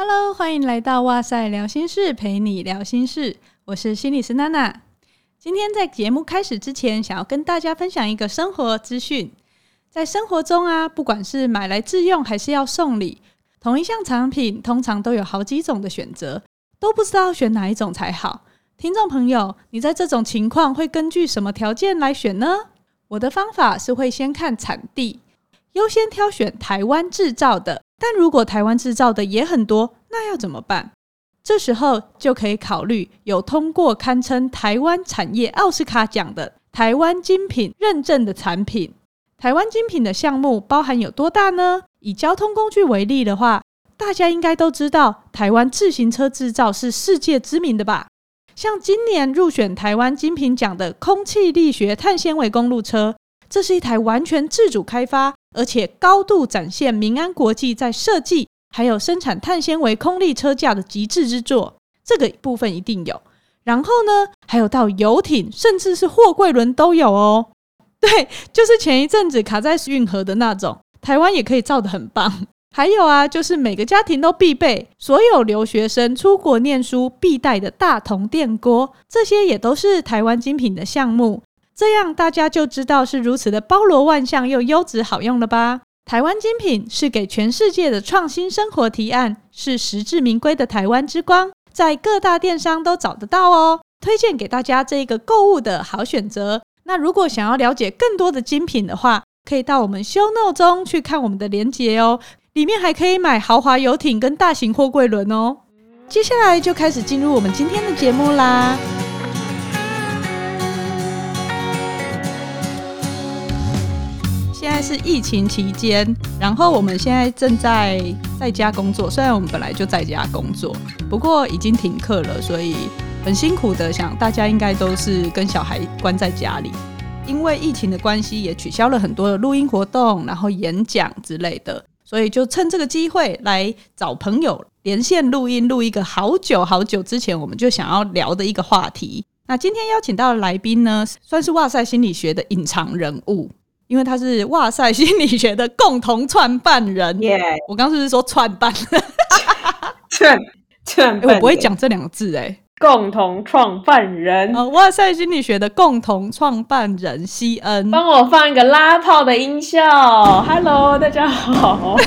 Hello，欢迎来到哇塞聊心室，陪你聊心事。我是心理师娜娜。今天在节目开始之前，想要跟大家分享一个生活资讯。在生活中啊，不管是买来自用还是要送礼，同一项产品通常都有好几种的选择，都不知道选哪一种才好。听众朋友，你在这种情况会根据什么条件来选呢？我的方法是会先看产地，优先挑选台湾制造的。但如果台湾制造的也很多，那要怎么办？这时候就可以考虑有通过堪称台湾产业奥斯卡奖的台湾精品认证的产品。台湾精品的项目包含有多大呢？以交通工具为例的话，大家应该都知道，台湾自行车制造是世界知名的吧？像今年入选台湾精品奖的空气力学碳纤维公路车，这是一台完全自主开发，而且高度展现民安国际在设计还有生产碳纤维空力车架的极致之作。这个部分一定有。然后呢，还有到游艇，甚至是货柜轮都有哦。对，就是前一阵子卡在运河的那种，台湾也可以造得很棒。还有啊，就是每个家庭都必备，所有留学生出国念书必带的大同电锅，这些也都是台湾精品的项目。这样大家就知道是如此的包罗万象又优质好用了吧？台湾精品是给全世界的创新生活提案，是实至名归的台湾之光，在各大电商都找得到哦。推荐给大家这一个购物的好选择。那如果想要了解更多的精品的话，可以到我们 show note 中去看我们的链接哦。里面还可以买豪华游艇跟大型货柜轮哦。接下来就开始进入我们今天的节目啦。现在是疫情期间，然后我们现在正在在家工作。虽然我们本来就在家工作，不过已经停课了，所以很辛苦的。想大家应该都是跟小孩关在家里，因为疫情的关系，也取消了很多的录音活动，然后演讲之类的。所以就趁这个机会来找朋友连线录音，录一个好久好久之前我们就想要聊的一个话题。那今天邀请到的来宾呢，算是哇塞心理学的隐藏人物，因为他是哇塞心理学的共同创办人。我刚刚是不是说创办？创创、欸，我不会讲这两个字哎、欸。共同创办人，哦，哇塞心理学的共同创办人西恩，帮我放一个拉炮的音效。Hello，大家好。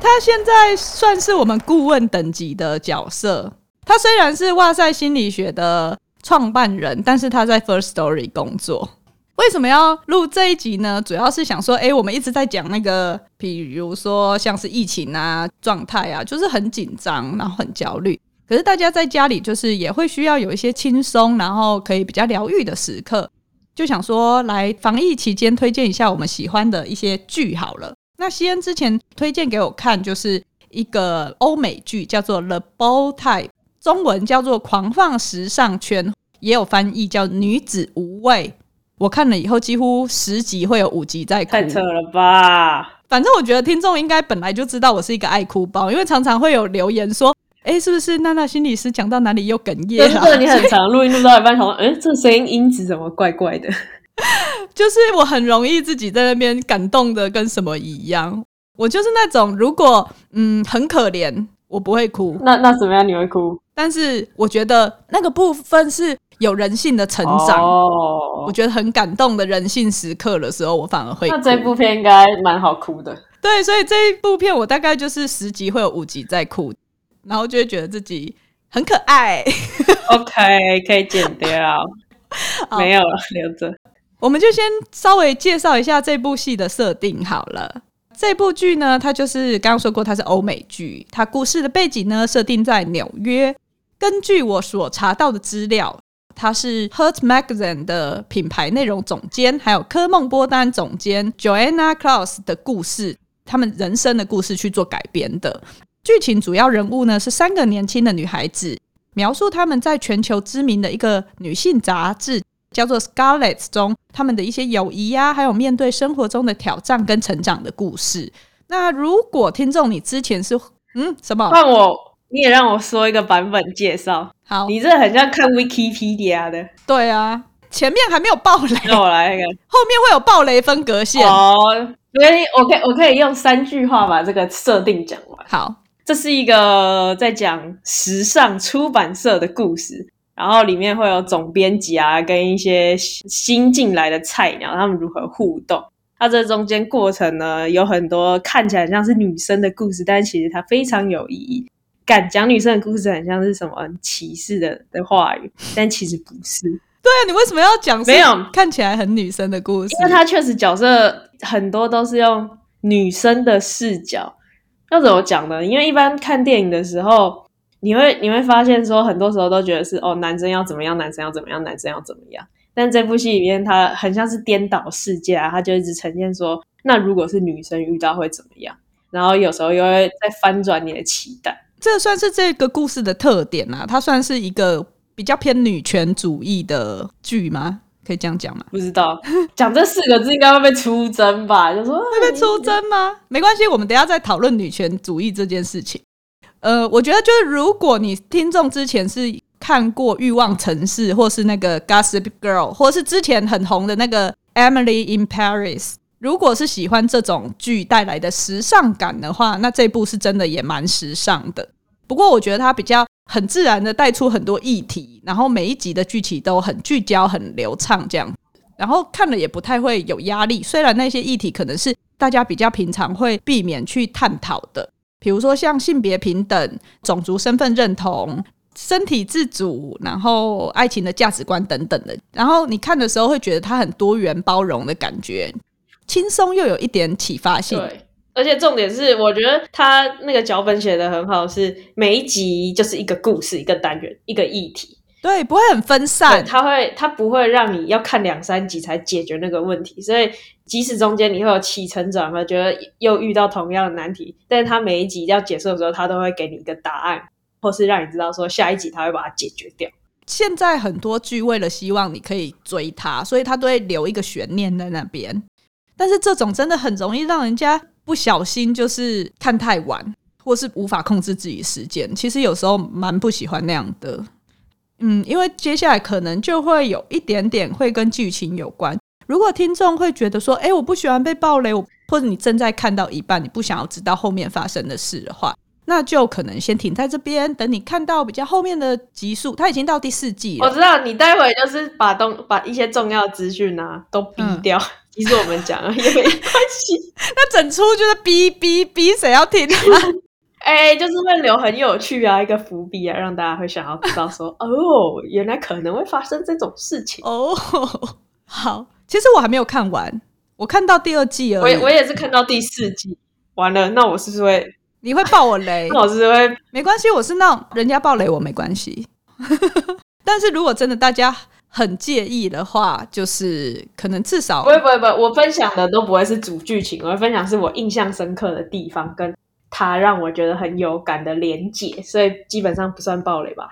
他现在算是我们顾问等级的角色。他虽然是哇塞心理学的创办人，但是他在 First Story 工作。为什么要录这一集呢？主要是想说，哎，我们一直在讲那个，比如说像是疫情啊、状态啊，就是很紧张，然后很焦虑。可是大家在家里就是也会需要有一些轻松，然后可以比较疗愈的时刻，就想说来防疫期间推荐一下我们喜欢的一些剧好了。那西恩之前推荐给我看，就是一个欧美剧，叫做《The Bold Type》，中文叫做《狂放时尚圈》，也有翻译叫《女子无畏》。我看了以后，几乎十集会有五集在哭，太扯了吧！反正我觉得听众应该本来就知道我是一个爱哭包，因为常常会有留言说。哎、欸，是不是娜娜心理师讲到哪里又哽咽了？对，你很常录音录到一半，想说，哎、欸，这声音音质怎么怪怪的？就是我很容易自己在那边感动的跟什么一样。我就是那种，如果嗯很可怜，我不会哭。那那怎么样你会哭？但是我觉得那个部分是有人性的成长，哦、我觉得很感动的人性时刻的时候，我反而会哭。那这部片应该蛮好哭的。对，所以这一部片我大概就是十集会有五集在哭。然后就会觉得自己很可爱。OK，可以剪掉，没有了，留着。我们就先稍微介绍一下这部戏的设定好了。这部剧呢，它就是刚刚说过，它是欧美剧。它故事的背景呢，设定在纽约。根据我所查到的资料，它是 Hurt Magazine 的品牌内容总监，还有科梦波丹总监 Joanna Klaus 的故事，他们人生的故事去做改编的。剧情主要人物呢，是三个年轻的女孩子，描述她们在全球知名的一个女性杂志叫做《Scarlet》中，她们的一些友谊呀、啊，还有面对生活中的挑战跟成长的故事。那如果听众你之前是嗯什么？换我，你也让我说一个版本介绍。好，你这很像看 Wikipedia 的。对啊，前面还没有爆雷，那我来一个，后面会有爆雷分隔线。哦。所以我可以我可以用三句话把这个设定讲完。好，这是一个在讲时尚出版社的故事，然后里面会有总编辑啊，跟一些新进来的菜鸟，他们如何互动。它这中间过程呢，有很多看起来像是女生的故事，但其实它非常有意义。敢讲女生的故事，很像是什么歧视的的话语，但其实不是。对啊，你为什么要讲？没有看起来很女生的故事，因为它确实角色很多都是用女生的视角。要怎么讲呢？因为一般看电影的时候，你会你会发现说，很多时候都觉得是哦，男生要怎么样，男生要怎么样，男生要怎么样。但这部戏里面，它很像是颠倒世界啊，它就一直呈现说，那如果是女生遇到会怎么样？然后有时候又会再翻转你的期待。这算是这个故事的特点啊，它算是一个比较偏女权主义的剧吗？可以这样讲吗？不知道，讲这四个字应该会被出征吧？就说 会被出征吗？没关系，我们等一下再讨论女权主义这件事情。呃，我觉得就是如果你听众之前是看过《欲望城市》，或是那个《Gossip Girl》，或是之前很红的那个《Emily in Paris》，如果是喜欢这种剧带来的时尚感的话，那这部是真的也蛮时尚的。不过我觉得它比较很自然的带出很多议题，然后每一集的剧情都很聚焦、很流畅这样，然后看了也不太会有压力。虽然那些议题可能是大家比较平常会避免去探讨的，比如说像性别平等、种族身份认同、身体自主，然后爱情的价值观等等的。然后你看的时候会觉得它很多元包容的感觉，轻松又有一点启发性。对而且重点是，我觉得他那个脚本写得很好，是每一集就是一个故事、一个单元、一个议题，对，不会很分散。他会，他不会让你要看两三集才解决那个问题，所以即使中间你会有起承转合，觉得又遇到同样的难题，但是他每一集要结束的时候，他都会给你一个答案，或是让你知道说下一集他会把它解决掉。现在很多剧为了希望你可以追它，所以他都会留一个悬念在那边，但是这种真的很容易让人家。不小心就是看太晚，或是无法控制自己时间。其实有时候蛮不喜欢那样的，嗯，因为接下来可能就会有一点点会跟剧情有关。如果听众会觉得说，哎，我不喜欢被暴雷，或者你正在看到一半，你不想要知道后面发生的事的话，那就可能先停在这边，等你看到比较后面的集数。它已经到第四季了，我知道你待会就是把东把一些重要资讯啊都逼掉。嗯其实我们讲啊，也没关系。那整出就是逼逼逼，谁要听啊？哎、欸，就是会留很有趣啊，一个伏笔啊，让大家会想要知道说，哦，原来可能会发生这种事情哦。好，其实我还没有看完，我看到第二季而已。我我也是看到第四季，完了，那我是不是会？你会爆我雷？那我是会？没关系，我是那种人家爆雷我没关系。但是如果真的大家。很介意的话，就是可能至少不会不会不会，我分享的都不会是主剧情，我会分享是我印象深刻的地方，跟他让我觉得很有感的连结，所以基本上不算暴雷吧，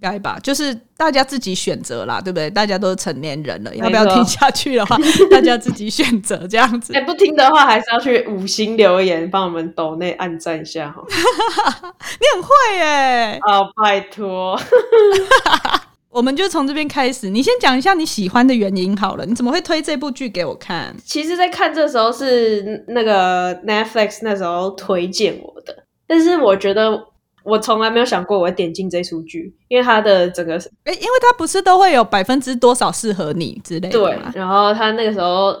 该吧？就是大家自己选择啦，对不对？大家都是成年人了，要不要听下去的话，大家自己选择这样子。哎、欸，不听的话，还是要去五星留言，帮我们抖内按赞一下哈。你很会耶！哦，拜托。我们就从这边开始，你先讲一下你喜欢的原因好了。你怎么会推这部剧给我看？其实，在看这时候是那个 Netflix 那时候推荐我的，但是我觉得我从来没有想过我会点进这出剧，因为它的整个，哎，因为它不是都会有百分之多少适合你之类的。对，然后他那个时候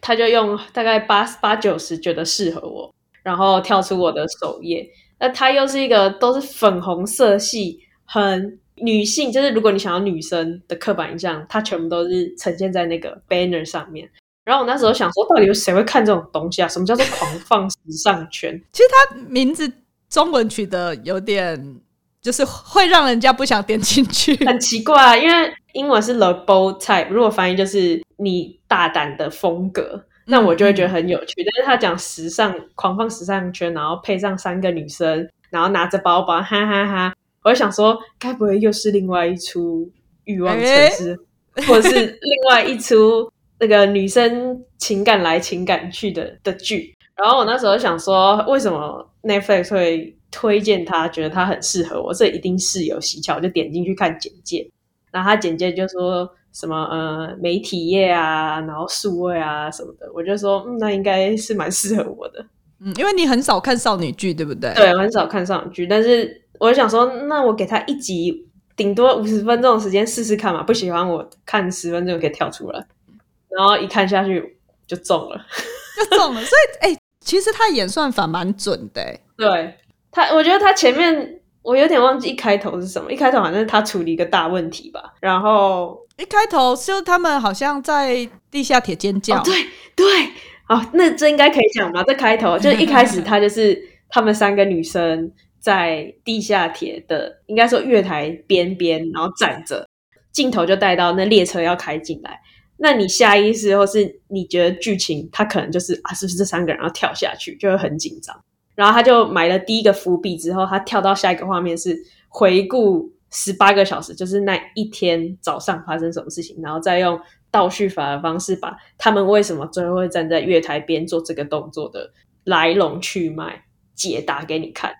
他就用大概八八九十觉得适合我，然后跳出我的首页。那它又是一个都是粉红色系，很。女性就是，如果你想要女生的刻板印象，它全部都是呈现在那个 banner 上面。然后我那时候想说，到底有谁会看这种东西啊？什么叫做狂放时尚圈？其实它名字中文取得有点，就是会让人家不想点进去，很奇怪啊。因为英文是 the bold type，如果翻译就是你大胆的风格，那我就会觉得很有趣。嗯、但是他讲时尚狂放时尚圈，然后配上三个女生，然后拿着包包，哈哈哈。我就想说，该不会又是另外一出欲望城市，欸、或者是另外一出那个女生情感来情感去的的剧？然后我那时候想说，为什么 Netflix 会推荐他，觉得他很适合我？这一定是有蹊跷。我就点进去看简介，然后他简介就说什么呃媒体业啊，然后数位啊什么的，我就说，嗯，那应该是蛮适合我的。嗯，因为你很少看少女剧，对不对？对，很少看少女剧，但是我就想说，那我给他一集，顶多五十分钟的时间试试看嘛，不喜欢我看十分钟就可以跳出来，然后一看下去就中了，就中了。所以，哎、欸，其实他演算法蛮准的。对他，我觉得他前面我有点忘记一开头是什么，一开头好像是他处理一个大问题吧，然后一开头就他们好像在地下铁尖叫，哦、对 对，哦，那这应该可以讲吧？这开头就一开始他就是他们三个女生。在地下铁的，应该说月台边边，然后站着，镜头就带到那列车要开进来。那你下意识或是你觉得剧情，他可能就是啊，是不是这三个人要跳下去，就会很紧张。然后他就埋了第一个伏笔之后，他跳到下一个画面是回顾十八个小时，就是那一天早上发生什么事情，然后再用倒叙法的方式把他们为什么最后会站在月台边做这个动作的来龙去脉解答给你看。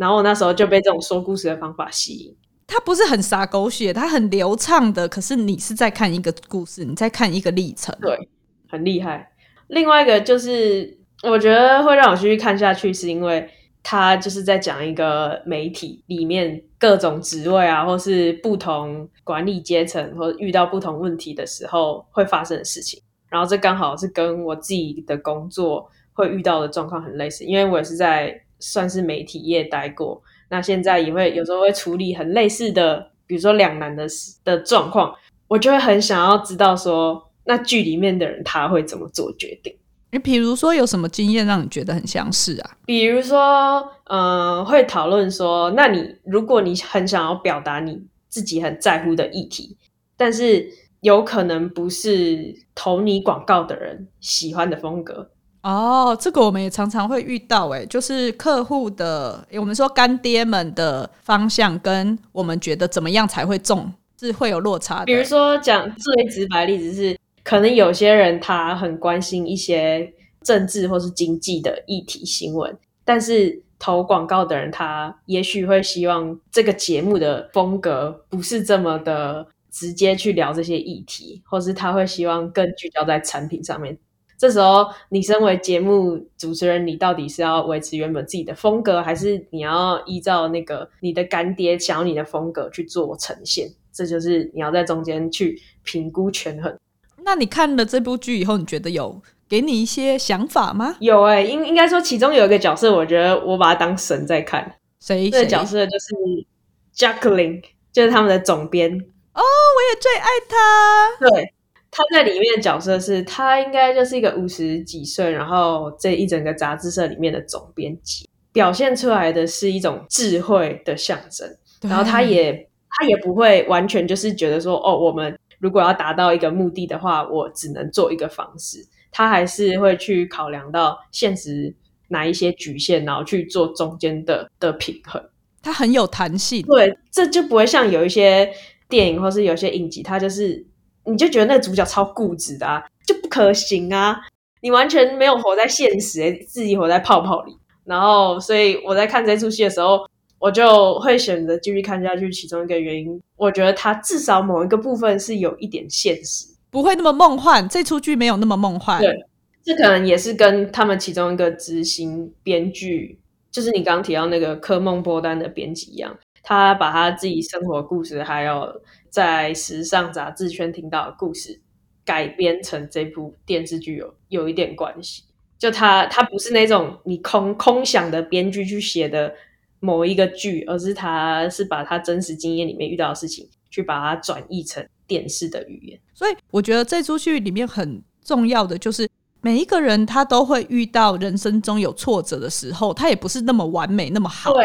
然后我那时候就被这种说故事的方法吸引，它不是很洒狗血，它很流畅的。可是你是在看一个故事，你在看一个历程，对，很厉害。另外一个就是，我觉得会让我继续看下去，是因为他就是在讲一个媒体里面各种职位啊，或是不同管理阶层，或遇到不同问题的时候会发生的事情。然后这刚好是跟我自己的工作会遇到的状况很类似，因为我也是在。算是媒体业待过，那现在也会有时候会处理很类似的，比如说两难的的状况，我就会很想要知道说，那剧里面的人他会怎么做决定？你比如说有什么经验让你觉得很相似啊？比如说，嗯、呃，会讨论说，那你如果你很想要表达你自己很在乎的议题，但是有可能不是投你广告的人喜欢的风格。哦，这个我们也常常会遇到，诶，就是客户的，我们说干爹们的方向跟我们觉得怎么样才会中，是会有落差。比如说讲最直白的例子是，可能有些人他很关心一些政治或是经济的议题新闻，但是投广告的人他也许会希望这个节目的风格不是这么的直接去聊这些议题，或是他会希望更聚焦在产品上面。这时候，你身为节目主持人，你到底是要维持原本自己的风格，还是你要依照那个你的干爹想要你的风格去做呈现？这就是你要在中间去评估权衡。那你看了这部剧以后，你觉得有给你一些想法吗？有哎、欸，应应该说其中有一个角色，我觉得我把他当神在看。谁？这个角色就是 Jacqueline，就是他们的总编。哦，我也最爱他。对。他在里面的角色是，他应该就是一个五十几岁，然后这一整个杂志社里面的总编辑，表现出来的是一种智慧的象征。然后他也他也不会完全就是觉得说，哦，我们如果要达到一个目的的话，我只能做一个方式。他还是会去考量到现实哪一些局限，然后去做中间的的平衡。他很有弹性，对，这就不会像有一些电影或是有些影集，他就是。你就觉得那个主角超固执的啊，就不可行啊！你完全没有活在现实，欸，自己活在泡泡里。然后，所以我在看这出戏的时候，我就会选择继续看下去。其中一个原因，我觉得它至少某一个部分是有一点现实，不会那么梦幻。这出剧没有那么梦幻。对，这可能也是跟他们其中一个执行编剧，就是你刚刚提到那个科梦波丹的编辑一样，他把他自己生活故事还有。在时尚杂志圈听到的故事，改编成这部电视剧有有一点关系。就他他不是那种你空空想的编剧去写的某一个剧，而是他是把他真实经验里面遇到的事情，去把它转译成电视的语言。所以我觉得这出剧里面很重要的就是每一个人他都会遇到人生中有挫折的时候，他也不是那么完美那么好。对。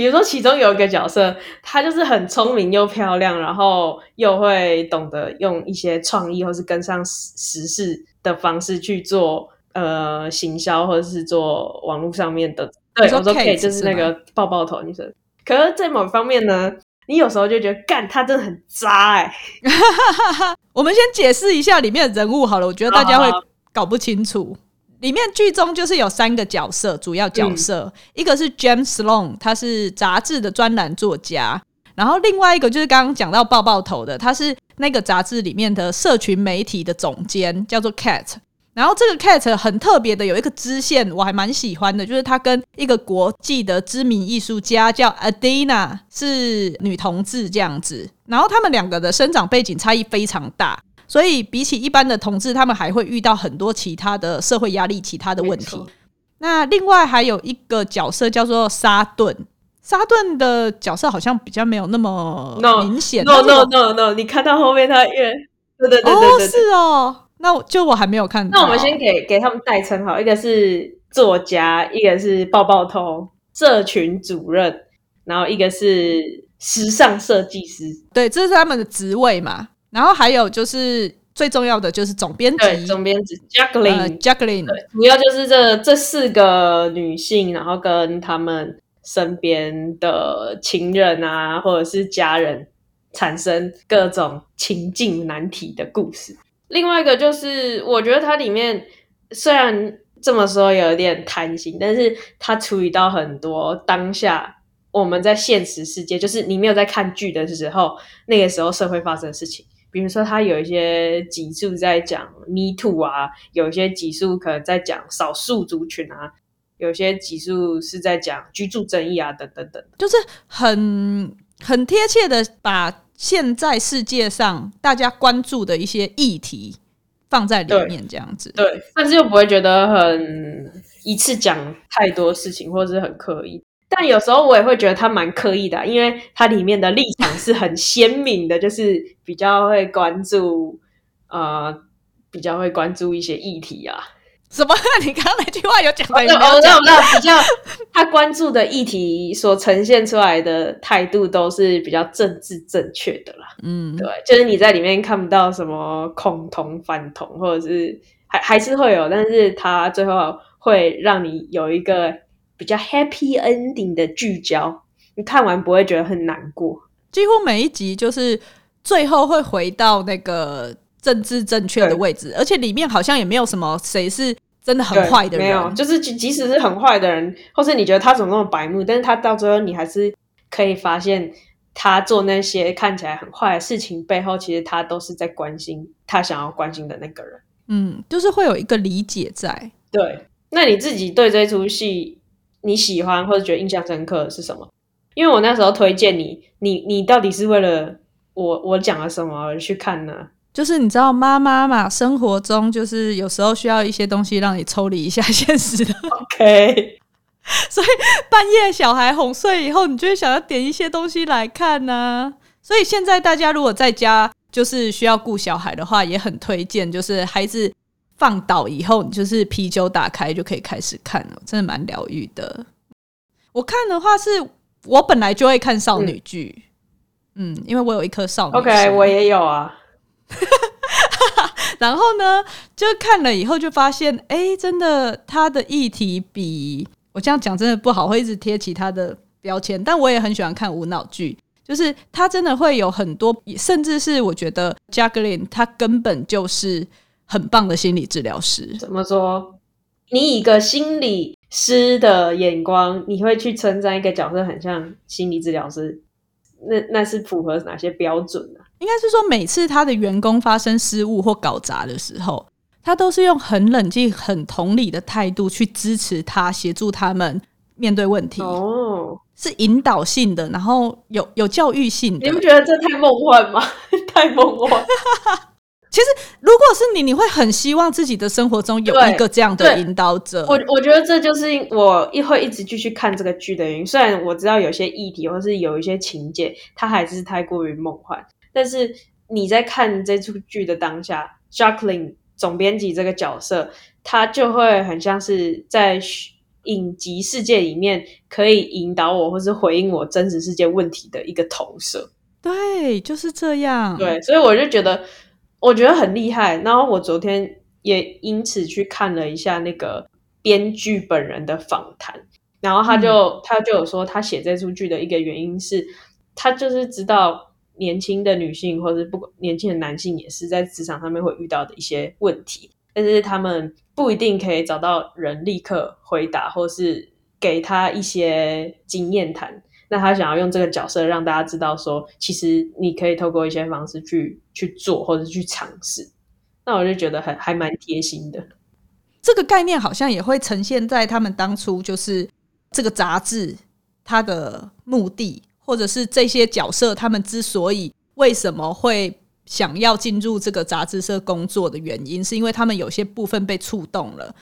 比如说，其中有一个角色，她就是很聪明又漂亮，然后又会懂得用一些创意或是跟上时事的方式去做呃行销，或者是做网络上面的。对，我说可以，就是那个爆爆头女生。可是，在某方面呢，你有时候就觉得，干，她真的很渣哎、欸。我们先解释一下里面的人物好了，我觉得大家会搞不清楚。里面剧中就是有三个角色，主要角色，嗯、一个是 James Sloan，他是杂志的专栏作家，然后另外一个就是刚刚讲到爆爆头的，他是那个杂志里面的社群媒体的总监，叫做 Cat。然后这个 Cat 很特别的，有一个支线，我还蛮喜欢的，就是他跟一个国际的知名艺术家叫 Adina，是女同志这样子。然后他们两个的生长背景差异非常大，所以比起一般的同志，他们还会遇到很多其他的社会压力、其他的问题。那另外还有一个角色叫做沙顿，沙顿的角色好像比较没有那么明显。No no no no no，你看到后面他越对对对对对，哦是哦。那我就我还没有看到。那我们先给给他们代称好，一个是作家，一个是抱抱头社群主任，然后一个是时尚设计师。对，这是他们的职位嘛。然后还有就是最重要的就是总编辑，总编辑 Jacqueline，Jacqueline。对，主要就是这这四个女性，然后跟他们身边的情人啊，或者是家人产生各种情境难题的故事。另外一个就是，我觉得它里面虽然这么说有点贪心，但是它处理到很多当下我们在现实世界，就是你没有在看剧的时候，那个时候社会发生的事情。比如说，他有一些集数在讲 Me Too 啊，有一些集数可能在讲少数族群啊，有些集数是在讲居住争议啊，等等等，就是很很贴切的把。现在世界上大家关注的一些议题放在里面，这样子对，对，但是又不会觉得很一次讲太多事情，或者是很刻意。但有时候我也会觉得他蛮刻意的啊，因为他里面的立场是很鲜明的，就是比较会关注，呃，比较会关注一些议题啊。什么？你刚刚那句话有讲到？有没有讲？比较他关注的议题所呈现出来的态度都是比较政治正确的啦。嗯，对，就是你在里面看不到什么恐同、反同，或者是还还是会有，但是他最后会让你有一个比较 happy ending 的聚焦，你看完不会觉得很难过。几乎每一集就是最后会回到那个。政治正确的位置，而且里面好像也没有什么谁是真的很坏的人，没有，就是即使是很坏的人，或是你觉得他怎么那么白目，但是他到最后你还是可以发现他做那些看起来很坏的事情背后，其实他都是在关心他想要关心的那个人。嗯，就是会有一个理解在。对，那你自己对这出戏你喜欢或者觉得印象深刻的是什么？因为我那时候推荐你，你你到底是为了我我讲了什么而去看呢？就是你知道妈妈嘛，生活中就是有时候需要一些东西让你抽离一下现实的。OK，所以半夜小孩哄睡以后，你就会想要点一些东西来看呢。所以现在大家如果在家就是需要顾小孩的话，也很推荐，就是孩子放倒以后，你就是啤酒打开就可以开始看了，真的蛮疗愈的。我看的话是我本来就会看少女剧，嗯，嗯，因为我有一颗少女。OK，我也有啊。然后呢，就看了以后就发现，哎，真的，他的议题比我这样讲真的不好，会一直贴其他的标签。但我也很喜欢看无脑剧，就是他真的会有很多，甚至是我觉得 Jacqueline 他根本就是很棒的心理治疗师。怎么说？你以一个心理师的眼光，你会去称赞一个角色很像心理治疗师？那那是符合哪些标准呢？应该是说，每次他的员工发生失误或搞砸的时候，他都是用很冷静、很同理的态度去支持他，协助他们面对问题。哦，是引导性的，然后有有教育性的。你不觉得这太梦幻吗？太梦幻。其实，如果是你，你会很希望自己的生活中有一个这样的引导者。我我觉得这就是我一会一直继续看这个剧的原因。虽然我知道有些议题或是有一些情节，它还是太过于梦幻。但是你在看这出剧的当下，Jacqueline 总编辑这个角色，他就会很像是在影集世界里面可以引导我，或是回应我真实世界问题的一个投射。对，就是这样。对，所以我就觉得，我觉得很厉害。然后我昨天也因此去看了一下那个编剧本人的访谈，然后他就、嗯、他就有说，他写这出剧的一个原因是，他就是知道。年轻的女性，或者不管年轻的男性，也是在职场上面会遇到的一些问题，但是他们不一定可以找到人立刻回答，或是给他一些经验谈。那他想要用这个角色让大家知道说，其实你可以透过一些方式去去做或者去尝试。那我就觉得很还蛮贴心的。这个概念好像也会呈现在他们当初就是这个杂志它的目的，或者是这些角色他们之所以为什么会想要进入这个杂志社工作的原因，是因为他们有些部分被触动了。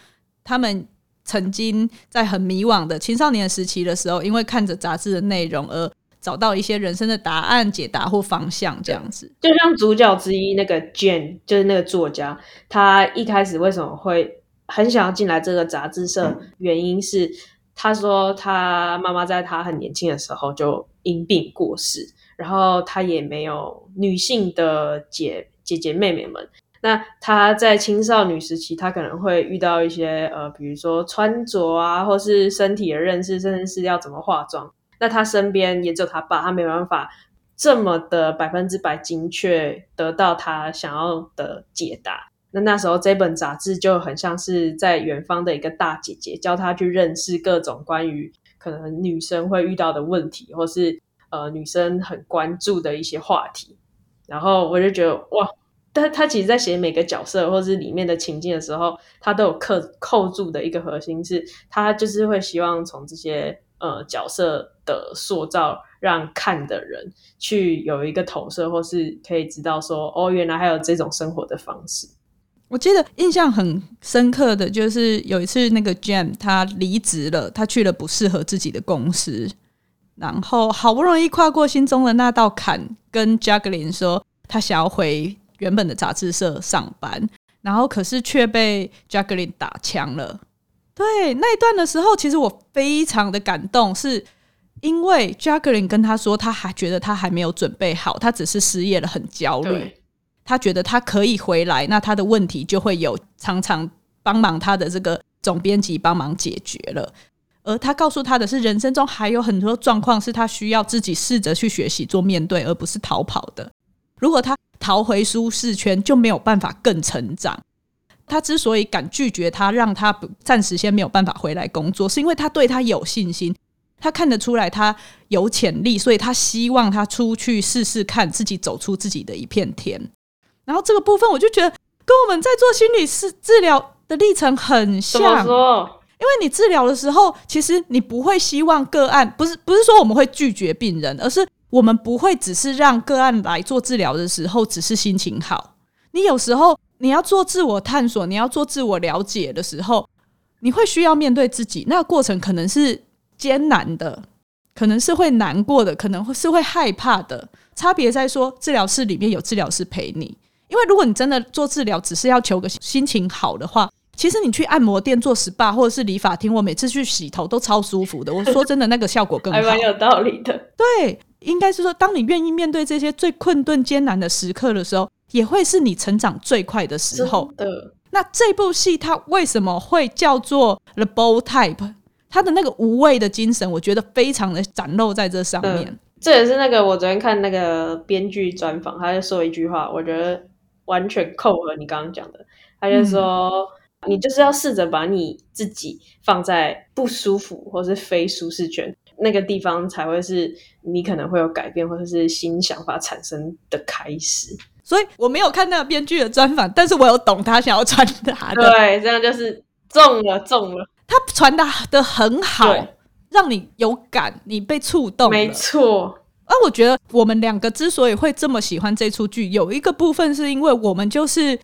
他们曾经在很迷惘的青少年时期的时候，因为看着杂志的内容而找到一些人生的答案、解答或方向，这样子。就像主角之一那个 Jane，就是那个作家，他一开始为什么会很想要进来这个杂志社？原因是他说他妈妈在他很年轻的时候就因病过世。然后他也没有女性的姐姐姐妹妹们。那他在青少女时期，他可能会遇到一些呃，比如说穿着啊，或是身体的认识，甚至是要怎么化妆。那他身边也只有他爸，他没办法这么的百分之百精确得到他想要的解答。那那时候这本杂志就很像是在远方的一个大姐姐，教他去认识各种关于可能女生会遇到的问题，或是。呃，女生很关注的一些话题，然后我就觉得哇，他他其实，在写每个角色或是里面的情境的时候，他都有扣扣住的一个核心是，他就是会希望从这些呃角色的塑造，让看的人去有一个投射，或是可以知道说，哦，原来还有这种生活的方式。我记得印象很深刻的就是有一次，那个 Jam 他离职了，他去了不适合自己的公司。然后好不容易跨过心中的那道坎，跟 Jacqueline 说他想要回原本的杂志社上班，然后可是却被 Jacqueline 打枪了。对，那一段的时候，其实我非常的感动，是因为 Jacqueline 跟他说，他还觉得他还没有准备好，他只是失业了，很焦虑。他觉得他可以回来，那他的问题就会有常常帮忙他的这个总编辑帮忙解决了。而他告诉他的是，人生中还有很多状况是他需要自己试着去学习做面对，而不是逃跑的。如果他逃回舒适圈，就没有办法更成长。他之所以敢拒绝他，让他暂时先没有办法回来工作，是因为他对他有信心，他看得出来他有潜力，所以他希望他出去试试看，自己走出自己的一片天。然后这个部分，我就觉得跟我们在做心理师治疗的历程很像。因为你治疗的时候，其实你不会希望个案，不是不是说我们会拒绝病人，而是我们不会只是让个案来做治疗的时候只是心情好。你有时候你要做自我探索，你要做自我了解的时候，你会需要面对自己，那个过程可能是艰难的，可能是会难过的，可能会是会害怕的。差别在说，治疗室里面有治疗师陪你，因为如果你真的做治疗只是要求个心情好的话。其实你去按摩店做 SPA 或者是理发厅，我每次去洗头都超舒服的。我说真的，那个效果更好，还蛮有道理的。对，应该是说，当你愿意面对这些最困顿艰难的时刻的时候，也会是你成长最快的时候。的。那这部戏它为什么会叫做 The Bold Type？它的那个无畏的精神，我觉得非常的展露在这上面。嗯，这也是那个我昨天看那个编剧专访，他就说一句话，我觉得完全扣合你刚刚讲的。他就说。嗯你就是要试着把你自己放在不舒服或是非舒适圈那个地方，才会是你可能会有改变或者是新想法产生的开始。所以我没有看那个编剧的专访，但是我有懂他想要传达的。对，这样就是中了，中了。他传达的很好，让你有感，你被触动。没错。而我觉得我们两个之所以会这么喜欢这出剧，有一个部分是因为我们就是。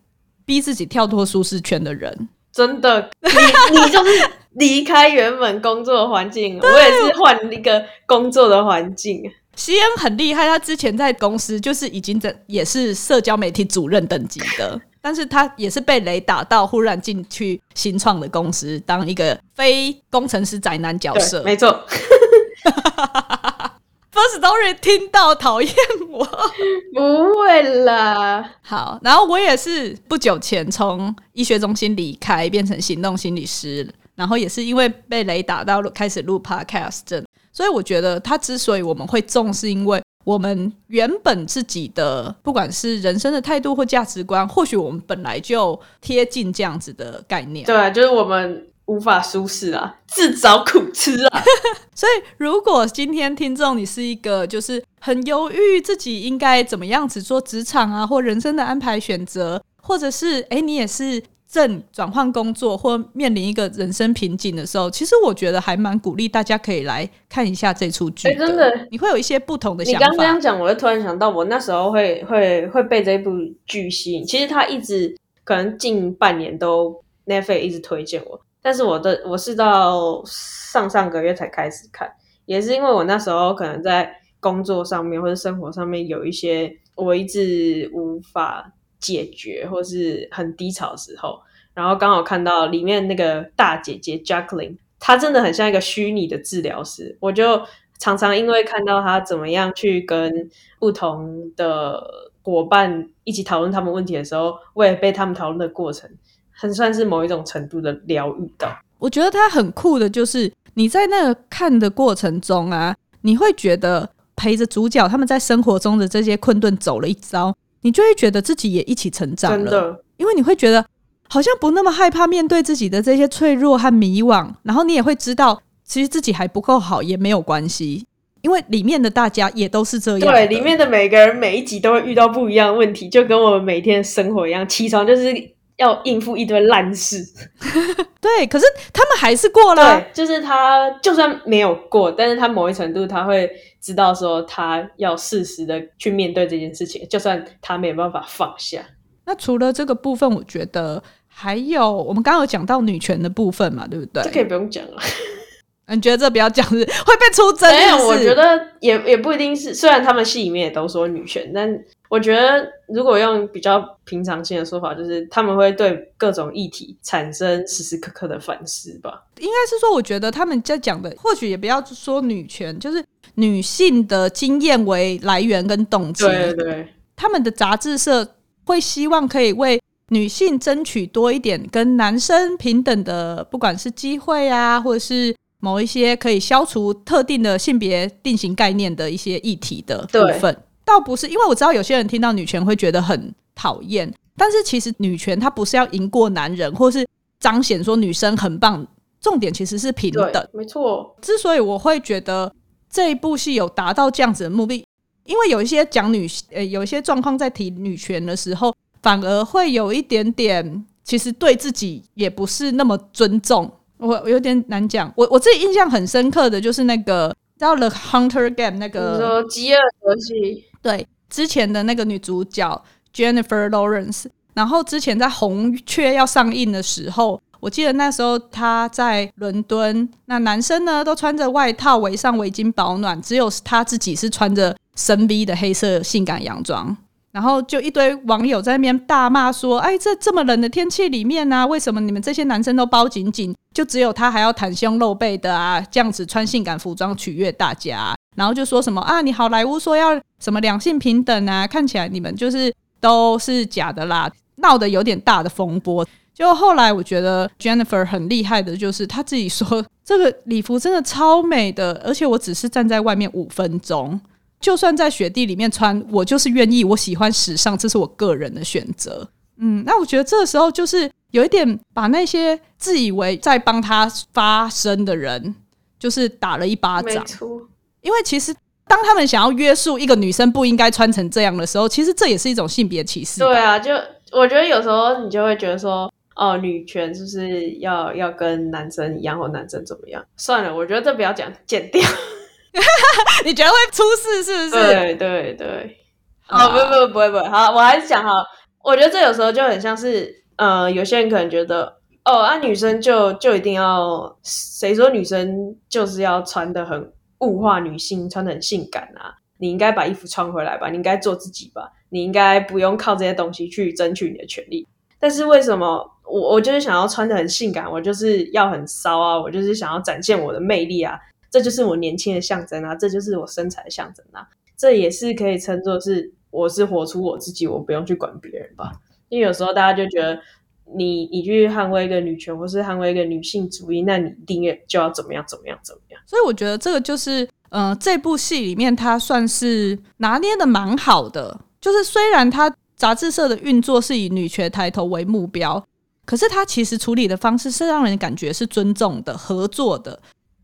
逼自己跳脱舒适圈的人，真的，你你就是离开原本工作的环境，我也是换一个工作的环境。西恩很厉害，他之前在公司就是已经在也是社交媒体主任等级的，但是他也是被雷打到，忽然进去新创的公司当一个非工程师宅男角色，没错。Firstory 听到讨厌我，不会啦。好，然后我也是不久前从医学中心离开，变成行动心理师，然后也是因为被雷打到开始录 Podcast，所以我觉得他之所以我们会重是，因为我们原本自己的不管是人生的态度或价值观，或许我们本来就贴近这样子的概念。对，就是我们无法舒适啊，自找苦吃啊。所以，如果今天听众你是一个就是很犹豫自己应该怎么样子做职场啊，或人生的安排选择，或者是哎，你也是正转换工作或面临一个人生瓶颈的时候，其实我觉得还蛮鼓励大家可以来看一下这出剧。哎，真的，你会有一些不同的想法。你刚刚这样讲，我就突然想到，我那时候会会会被这部剧吸引。其实他一直可能近半年都 Netflix 一直推荐我。但是我的我是到上上个月才开始看，也是因为我那时候可能在工作上面或者生活上面有一些我一直无法解决或是很低潮的时候，然后刚好看到里面那个大姐姐 Jacqueline，她真的很像一个虚拟的治疗师，我就常常因为看到她怎么样去跟不同的伙伴一起讨论他们问题的时候，我也被他们讨论的过程。很算是某一种程度的疗愈到。我觉得他很酷的，就是你在那个看的过程中啊，你会觉得陪着主角他们在生活中的这些困顿走了一遭，你就会觉得自己也一起成长了。真的，因为你会觉得好像不那么害怕面对自己的这些脆弱和迷惘，然后你也会知道，其实自己还不够好也没有关系，因为里面的大家也都是这样。对，里面的每个人每一集都会遇到不一样的问题，就跟我们每天生活一样，起床就是。要应付一堆烂事，对，可是他们还是过了。对，就是他就算没有过，但是他某一程度他会知道说他要适时的去面对这件事情，就算他没有办法放下。那除了这个部分，我觉得还有我们刚刚有讲到女权的部分嘛，对不对？这可以不用讲了。你觉得这比较讲是会被出征？没有，我觉得也也不一定是。虽然他们戏里面也都说女权，但我觉得如果用比较平常心的说法，就是他们会对各种议题产生时时刻刻的反思吧。应该是说，我觉得他们在讲的，或许也不要说女权，就是女性的经验为来源跟动机。对对，他们的杂志社会希望可以为女性争取多一点跟男生平等的，不管是机会啊，或者是。某一些可以消除特定的性别定型概念的一些议题的部分，倒不是因为我知道有些人听到女权会觉得很讨厌，但是其实女权它不是要赢过男人，或是彰显说女生很棒，重点其实是平等。没错，之所以我会觉得这一部戏有达到这样子的目的，因为有一些讲女呃有一些状况在提女权的时候，反而会有一点点，其实对自己也不是那么尊重。我我有点难讲，我我自己印象很深刻的就是那个叫《The Hunter Game》那个，你说饥饿游戏，对，之前的那个女主角 Jennifer Lawrence，然后之前在《红雀》要上映的时候，我记得那时候她在伦敦，那男生呢都穿着外套围上围巾保暖，只有她自己是穿着深 V 的黑色性感洋装。然后就一堆网友在那边大骂说：“哎，这这么冷的天气里面呢、啊，为什么你们这些男生都包紧紧，就只有他还要袒胸露背的啊？这样子穿性感服装取悦大家、然后就说什么啊，你好莱坞说要什么两性平等啊？看起来你们就是都是假的啦，闹得有点大的风波。就后来我觉得 Jennifer 很厉害的，就是她自己说这个礼服真的超美的，而且我只是站在外面五分钟。”就算在雪地里面穿，我就是愿意。我喜欢时尚，这是我个人的选择。嗯，那我觉得这个时候就是有一点把那些自以为在帮他发声的人，就是打了一巴掌。因为其实当他们想要约束一个女生不应该穿成这样的时候，其实这也是一种性别歧视。对啊，就我觉得有时候你就会觉得说，哦，女权是不是要要跟男生一样，或男生怎么样？算了，我觉得这不要讲，剪掉。你觉得会出事是不是？对对对，哦，不不不不会不会，好，我还是讲哈。我觉得这有时候就很像是，呃，有些人可能觉得，哦，啊，女生就就一定要，谁说女生就是要穿得很物化女性，穿得很性感啊？你应该把衣服穿回来吧，你应该做自己吧，你应该不用靠这些东西去争取你的权利。但是为什么我我就是想要穿得很性感，我就是要很骚啊，我就是想要展现我的魅力啊？这就是我年轻的象征啊！这就是我身材的象征啊！这也是可以称作是我是活出我自己，我不用去管别人吧？因为有时候大家就觉得你你去捍卫一个女权，或是捍卫一个女性主义，那你一定就要怎么样怎么样怎么样。所以我觉得这个就是，嗯、呃，这部戏里面它算是拿捏的蛮好的。就是虽然它杂志社的运作是以女权抬头为目标，可是它其实处理的方式是让人感觉是尊重的、合作的。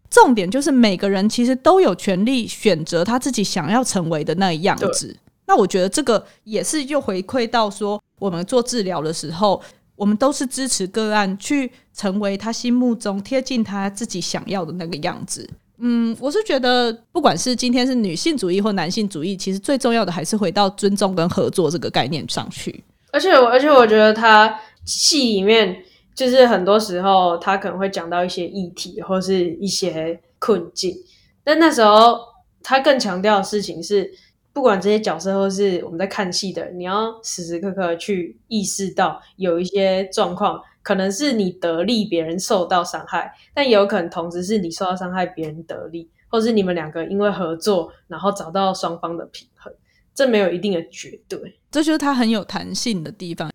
重点就是每个人其实都有权利选择他自己想要成为的那一样子。那我觉得这个也是又回馈到说，我们做治疗的时候，我们都是支持个案去成为他心目中贴近他自己想要的那个样子。嗯，我是觉得，不管是今天是女性主义或男性主义，其实最重要的还是回到尊重跟合作这个概念上去。而且，而且我觉得他戏里面。就是很多时候，他可能会讲到一些议题或是一些困境，但那时候他更强调的事情是，不管这些角色或是我们在看戏的人，你要时时刻刻去意识到有一些状况，可能是你得利，别人受到伤害，但也有可能同时是你受到伤害，别人得利，或是你们两个因为合作，然后找到双方的平衡，这没有一定的绝对，这就是它很有弹性的地方。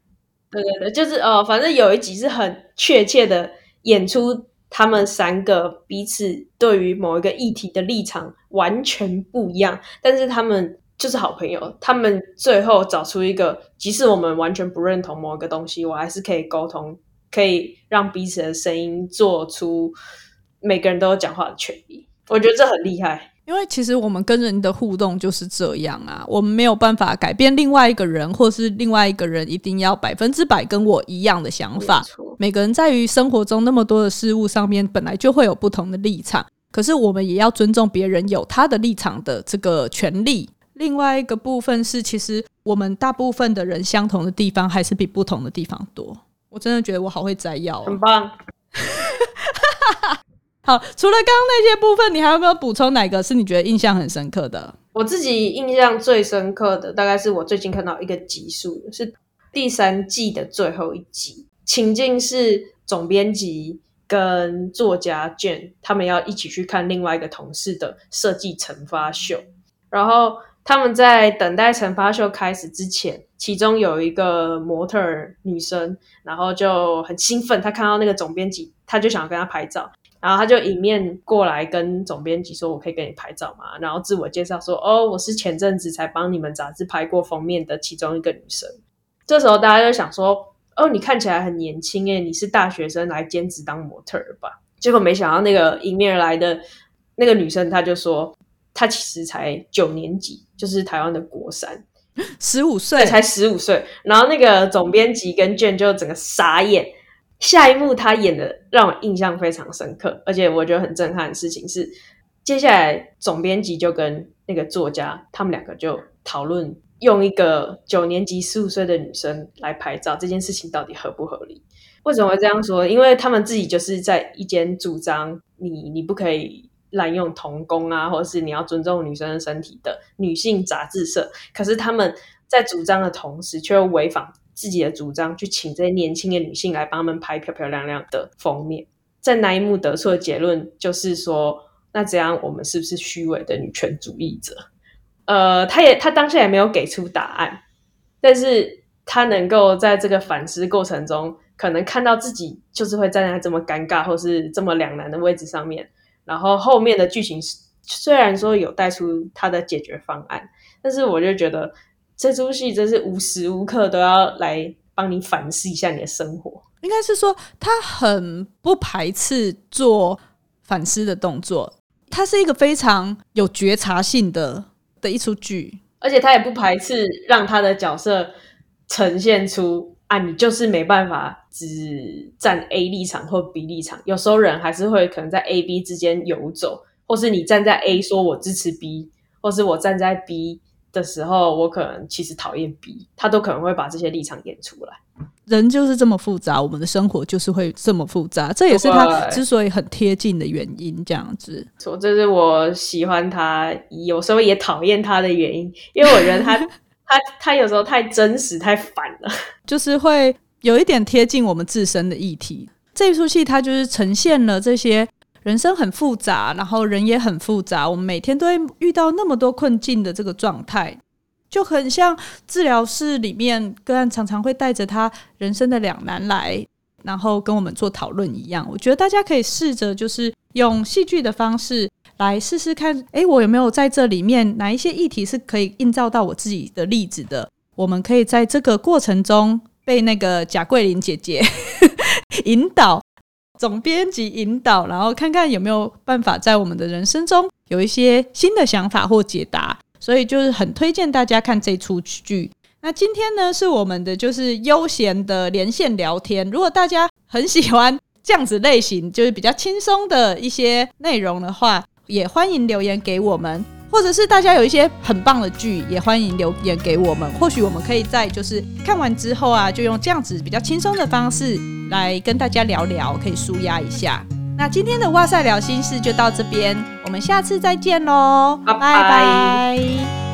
对对对，就是哦，反正有一集是很确切的演出他们三个彼此对于某一个议题的立场完全不一样，但是他们就是好朋友。他们最后找出一个，即使我们完全不认同某一个东西，我还是可以沟通，可以让彼此的声音做出每个人都有讲话的权利。我觉得这很厉害。因为其实我们跟人的互动就是这样啊，我们没有办法改变另外一个人，或是另外一个人一定要百分之百跟我一样的想法。每个人在于生活中那么多的事物上面，本来就会有不同的立场。可是我们也要尊重别人有他的立场的这个权利。另外一个部分是，其实我们大部分的人相同的地方还是比不同的地方多。我真的觉得我好会摘要哦，很棒。好，除了刚刚那些部分，你还有没有补充哪个是你觉得印象很深刻的？我自己印象最深刻的，大概是我最近看到一个集数，是第三季的最后一集。情境是总编辑跟作家 Jane 他们要一起去看另外一个同事的设计惩罚秀，然后他们在等待惩罚秀开始之前，其中有一个模特儿女生，然后就很兴奋，她看到那个总编辑，她就想跟他拍照。然后她就迎面过来跟总编辑说：“我可以跟你拍照吗？”然后自我介绍说：“哦，我是前阵子才帮你们杂志拍过封面的其中一个女生。”这时候大家就想说：“哦，你看起来很年轻诶，你是大学生来兼职当模特儿吧？”结果没想到那个迎面而来的那个女生，她就说：“她其实才九年级，就是台湾的国三，十五岁，才十五岁。”然后那个总编辑跟卷就整个傻眼。下一幕他演的让我印象非常深刻，而且我觉得很震撼的事情是，接下来总编辑就跟那个作家他们两个就讨论用一个九年级十五岁的女生来拍照这件事情到底合不合理？为什么会这样说？因为他们自己就是在一间主张你你不可以滥用童工啊，或者是你要尊重女生的身体的女性杂志社，可是他们在主张的同时却又违反。自己的主张去请这些年轻的女性来帮他们拍漂漂亮亮的封面，在那一幕得出的结论就是说，那这样我们是不是虚伪的女权主义者？呃，他也他当下也没有给出答案，但是他能够在这个反思过程中，可能看到自己就是会站在这么尴尬或是这么两难的位置上面，然后后面的剧情虽然说有带出他的解决方案，但是我就觉得。这出戏真是无时无刻都要来帮你反思一下你的生活。应该是说，他很不排斥做反思的动作，他是一个非常有觉察性的的一出剧，而且他也不排斥让他的角色呈现出啊，你就是没办法只站 A 立场或 B 立场，有时候人还是会可能在 A、B 之间游走，或是你站在 A 说我支持 B，或是我站在 B。的时候，我可能其实讨厌 B，他都可能会把这些立场演出来。人就是这么复杂，我们的生活就是会这么复杂，这也是他之所以很贴近的原因。这样子，说这是我喜欢他，有时候也讨厌他的原因，因为我觉得他 他他有时候太真实，太烦了，就是会有一点贴近我们自身的议题。这一出戏，它就是呈现了这些。人生很复杂，然后人也很复杂。我们每天都会遇到那么多困境的这个状态，就很像治疗室里面个案常常会带着他人生的两难来，然后跟我们做讨论一样。我觉得大家可以试着就是用戏剧的方式来试试看，诶，我有没有在这里面哪一些议题是可以映照到我自己的例子的？我们可以在这个过程中被那个贾桂琳姐姐引导，总编辑引导，然后看看有没有办法在我们的人生中有一些新的想法或解答。所以就是很推荐大家看这出剧。那今天呢，是我们的就是悠闲的连线聊天。如果大家很喜欢这样子类型，就是比较轻松的一些内容的话，也欢迎留言给我们。或者是大家有一些很棒的剧，也欢迎留言给我们。或许我们可以在就是看完之后啊，就用这样子比较轻松的方式来跟大家聊聊，可以舒压一下。那今天的哇塞聊心事就到这边，我们下次再见喽，拜拜。